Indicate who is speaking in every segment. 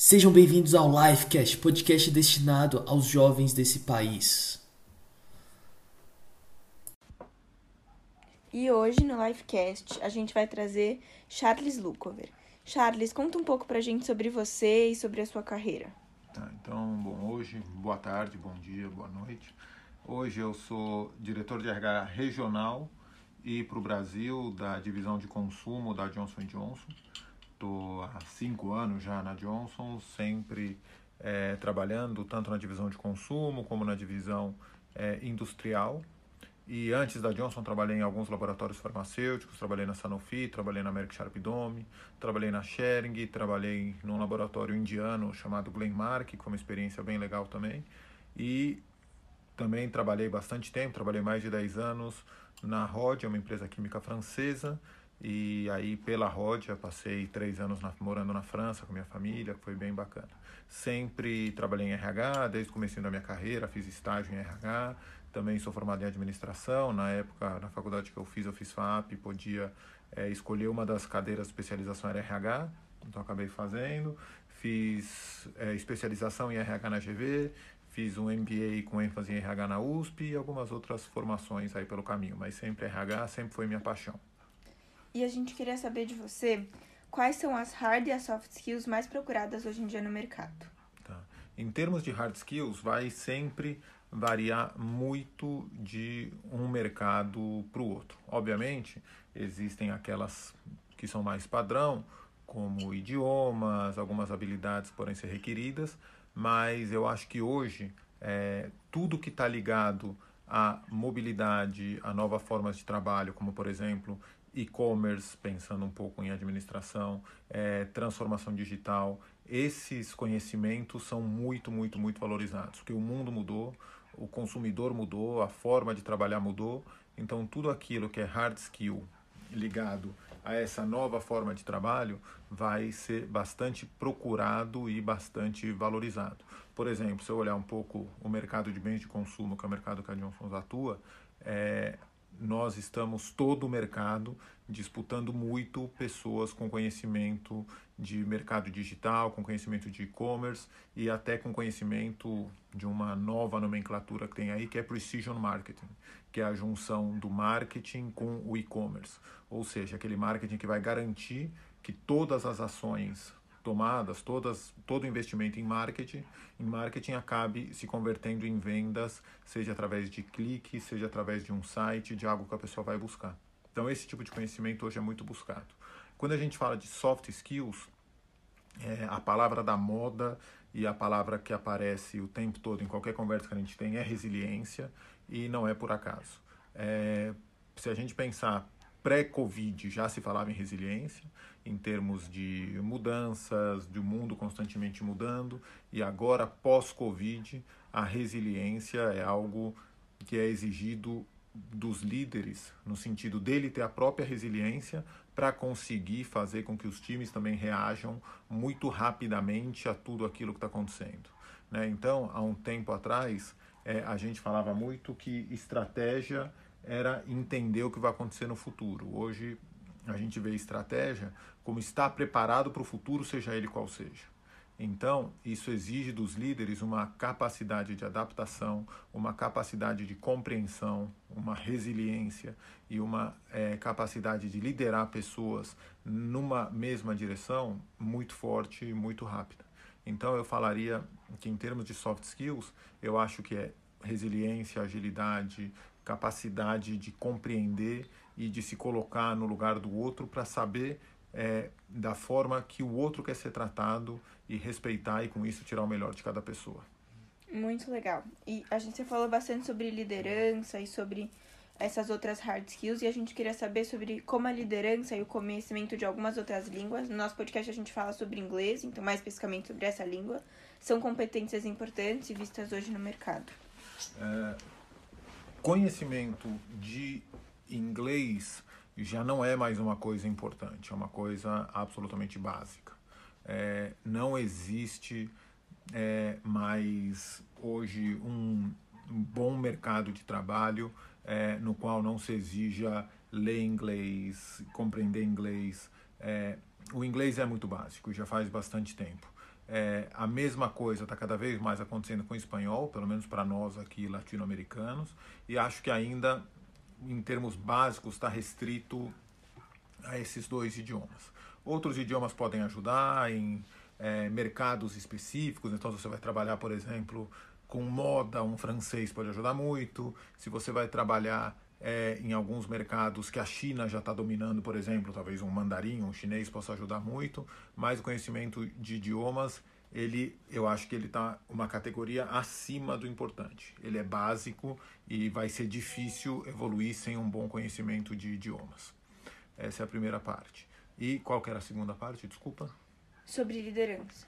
Speaker 1: Sejam bem-vindos ao Lifecast, podcast destinado aos jovens desse país.
Speaker 2: E hoje no Lifecast a gente vai trazer Charles Lucover. Charles, conta um pouco pra gente sobre você e sobre a sua carreira.
Speaker 3: Tá, então, bom, hoje, boa tarde, bom dia, boa noite. Hoje eu sou diretor de RH regional e para o Brasil da divisão de consumo da Johnson Johnson. Estou há cinco anos já na Johnson, sempre é, trabalhando tanto na divisão de consumo como na divisão é, industrial. E antes da Johnson, trabalhei em alguns laboratórios farmacêuticos, trabalhei na Sanofi, trabalhei na Merck Sharp Dome, trabalhei na Schering, trabalhei num laboratório indiano chamado Glenmark, que foi uma experiência bem legal também. E também trabalhei bastante tempo, trabalhei mais de 10 anos na Rod, é uma empresa química francesa, e aí, pela Rodia, passei três anos na, morando na França com minha família, foi bem bacana. Sempre trabalhei em RH, desde o começo da minha carreira, fiz estágio em RH. Também sou formado em administração. Na época, na faculdade que eu fiz, eu fiz FAP, podia é, escolher uma das cadeiras de especialização era RH, então acabei fazendo. Fiz é, especialização em RH na GV, fiz um MBA com ênfase em RH na USP e algumas outras formações aí pelo caminho, mas sempre RH sempre foi minha paixão.
Speaker 2: E a gente queria saber de você quais são as hard e as soft skills mais procuradas hoje em dia no mercado.
Speaker 3: Tá. Em termos de hard skills, vai sempre variar muito de um mercado para o outro. Obviamente, existem aquelas que são mais padrão, como idiomas, algumas habilidades podem ser requeridas, mas eu acho que hoje é, tudo que está ligado à mobilidade, a novas formas de trabalho, como por exemplo e-commerce, pensando um pouco em administração, é, transformação digital, esses conhecimentos são muito, muito, muito valorizados, porque o mundo mudou, o consumidor mudou, a forma de trabalhar mudou, então tudo aquilo que é hard skill ligado a essa nova forma de trabalho vai ser bastante procurado e bastante valorizado. Por exemplo, se eu olhar um pouco o mercado de bens de consumo, que é o mercado que a Johnson atua, é, nós estamos todo o mercado disputando muito pessoas com conhecimento de mercado digital, com conhecimento de e-commerce e até com conhecimento de uma nova nomenclatura que tem aí, que é precision marketing, que é a junção do marketing com o e-commerce, ou seja, aquele marketing que vai garantir que todas as ações tomadas, todas, todo investimento em marketing, em marketing acabe se convertendo em vendas, seja através de clique, seja através de um site, de algo que a pessoa vai buscar. Então esse tipo de conhecimento hoje é muito buscado. Quando a gente fala de soft skills, é, a palavra da moda e a palavra que aparece o tempo todo em qualquer conversa que a gente tem é resiliência e não é por acaso. É, se a gente pensar pré-Covid já se falava em resiliência, em termos de mudanças, de um mundo constantemente mudando, e agora, pós-Covid, a resiliência é algo que é exigido dos líderes, no sentido dele ter a própria resiliência para conseguir fazer com que os times também reajam muito rapidamente a tudo aquilo que está acontecendo. Né? Então, há um tempo atrás, é, a gente falava muito que estratégia era entender o que vai acontecer no futuro. Hoje a gente vê estratégia como estar preparado para o futuro, seja ele qual seja. Então, isso exige dos líderes uma capacidade de adaptação, uma capacidade de compreensão, uma resiliência e uma é, capacidade de liderar pessoas numa mesma direção muito forte e muito rápida. Então, eu falaria que, em termos de soft skills, eu acho que é resiliência, agilidade, capacidade de compreender e de se colocar no lugar do outro para saber é, da forma que o outro quer ser tratado e respeitar e com isso tirar o melhor de cada pessoa.
Speaker 2: Muito legal. E a gente falou bastante sobre liderança e sobre essas outras hard skills e a gente queria saber sobre como a liderança e o conhecimento de algumas outras línguas. No nosso podcast a gente fala sobre inglês, então mais especificamente sobre essa língua, são competências importantes e vistas hoje no mercado.
Speaker 3: É, conhecimento de inglês já não é mais uma coisa importante, é uma coisa absolutamente básica. É, não existe é, mais hoje um, bom mercado de trabalho é, no qual não se exija ler inglês, compreender inglês. É, o inglês é muito básico, já faz bastante tempo. É, a mesma coisa está cada vez mais acontecendo com o espanhol, pelo menos para nós aqui latino-americanos, e acho que ainda, em termos básicos, está restrito a esses dois idiomas. Outros idiomas podem ajudar em é, mercados específicos, então se você vai trabalhar, por exemplo, com moda, um francês pode ajudar muito. Se você vai trabalhar é, em alguns mercados que a China já está dominando, por exemplo, talvez um mandarim, um chinês possa ajudar muito, mas o conhecimento de idiomas, ele, eu acho que ele está uma categoria acima do importante. Ele é básico e vai ser difícil evoluir sem um bom conhecimento de idiomas. Essa é a primeira parte. E qual que era a segunda parte? Desculpa.
Speaker 2: Sobre liderança.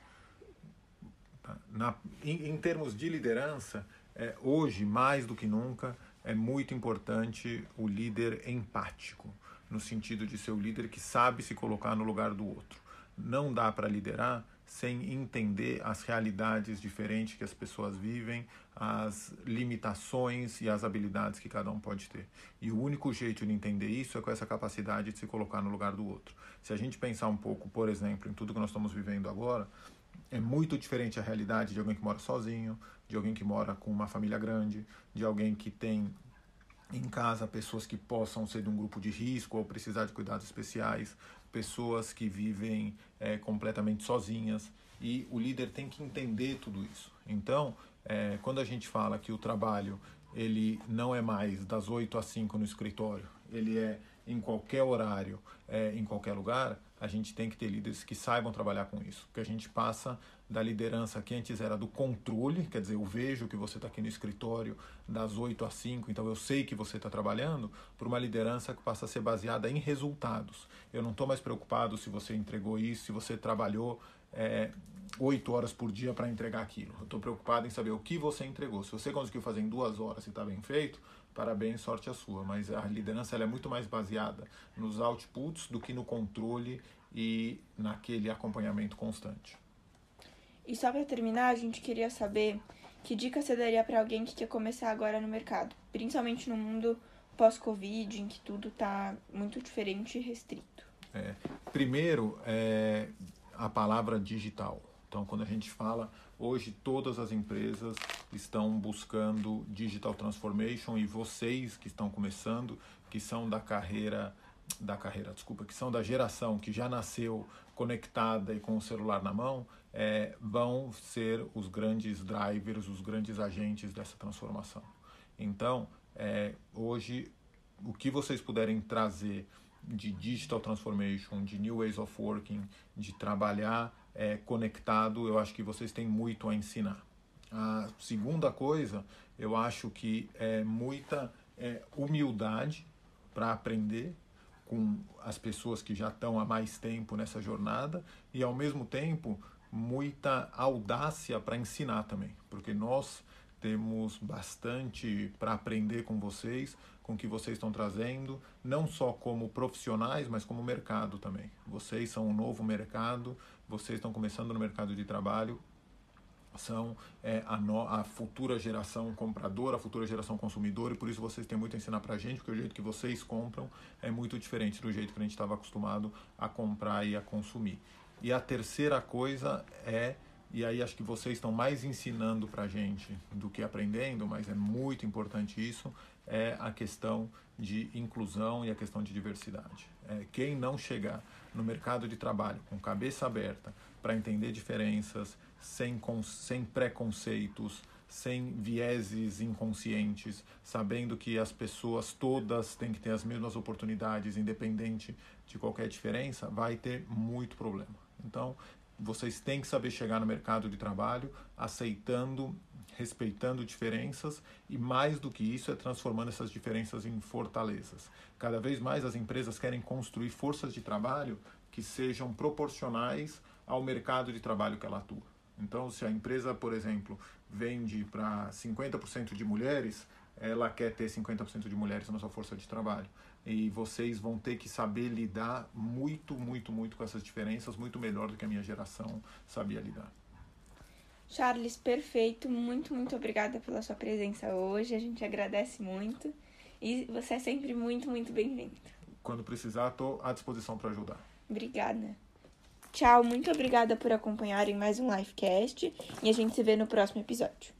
Speaker 3: Tá. Na, em, em termos de liderança, é, hoje, mais do que nunca, é muito importante o líder empático, no sentido de ser o líder que sabe se colocar no lugar do outro. Não dá para liderar sem entender as realidades diferentes que as pessoas vivem, as limitações e as habilidades que cada um pode ter. E o único jeito de entender isso é com essa capacidade de se colocar no lugar do outro. Se a gente pensar um pouco, por exemplo, em tudo que nós estamos vivendo agora, é muito diferente a realidade de alguém que mora sozinho, de alguém que mora com uma família grande, de alguém que tem em casa pessoas que possam ser de um grupo de risco ou precisar de cuidados especiais, pessoas que vivem é, completamente sozinhas e o líder tem que entender tudo isso. Então, é, quando a gente fala que o trabalho ele não é mais das 8 às 5 no escritório, ele é em qualquer horário, é, em qualquer lugar, a gente tem que ter líderes que saibam trabalhar com isso. Porque a gente passa da liderança que antes era do controle, quer dizer, eu vejo que você está aqui no escritório das 8 às 5, então eu sei que você está trabalhando, para uma liderança que passa a ser baseada em resultados. Eu não estou mais preocupado se você entregou isso, se você trabalhou é, 8 horas por dia para entregar aquilo. Eu estou preocupado em saber o que você entregou. Se você conseguiu fazer em duas horas e está bem feito, parabéns, sorte a sua. Mas a liderança ela é muito mais baseada nos outputs do que no controle e naquele acompanhamento constante.
Speaker 2: E só para terminar, a gente queria saber que dica você daria para alguém que quer começar agora no mercado, principalmente no mundo pós-Covid, em que tudo está muito diferente e restrito.
Speaker 3: É, primeiro, é a palavra digital. Então, quando a gente fala, hoje todas as empresas estão buscando digital transformation e vocês que estão começando, que são da carreira da carreira, desculpa, que são da geração que já nasceu conectada e com o celular na mão, é, vão ser os grandes drivers, os grandes agentes dessa transformação. Então, é, hoje, o que vocês puderem trazer de digital transformation, de new ways of working, de trabalhar é, conectado, eu acho que vocês têm muito a ensinar. A segunda coisa, eu acho que é muita é, humildade para aprender com as pessoas que já estão há mais tempo nessa jornada e ao mesmo tempo muita audácia para ensinar também, porque nós temos bastante para aprender com vocês, com o que vocês estão trazendo, não só como profissionais, mas como mercado também. Vocês são um novo mercado, vocês estão começando no mercado de trabalho são é, a, no, a, futura geração compradora, a futura geração consumidora, e por isso vocês têm muito a ensinar para a gente, porque o jeito que vocês compram é muito diferente do jeito que a gente estava acostumado a comprar e a consumir. E a terceira coisa é, e aí acho que vocês estão mais ensinando para a gente do que aprendendo, mas é muito importante isso, é a questão de inclusão e a questão de diversidade. É, quem não chegar no mercado de trabalho com cabeça aberta para entender diferenças, sem, sem preconceitos, sem vieses inconscientes, sabendo que as pessoas todas têm que ter as mesmas oportunidades, independente de qualquer diferença, vai ter muito problema. Então, vocês têm que saber chegar no mercado de trabalho aceitando, respeitando diferenças e mais do que isso é transformando essas diferenças em fortalezas. Cada vez mais as empresas querem construir forças de trabalho que sejam proporcionais ao mercado de trabalho que ela atua. Então, se a empresa, por exemplo, vende para 50% de mulheres, ela quer ter 50% de mulheres na sua força de trabalho. E vocês vão ter que saber lidar muito, muito, muito com essas diferenças, muito melhor do que a minha geração sabia lidar.
Speaker 2: Charles, perfeito. Muito, muito obrigada pela sua presença hoje. A gente agradece muito. E você é sempre muito, muito bem-vindo.
Speaker 3: Quando precisar, estou à disposição para ajudar.
Speaker 2: Obrigada. Tchau, muito obrigada por acompanharem mais um Livecast e a gente se vê no próximo episódio.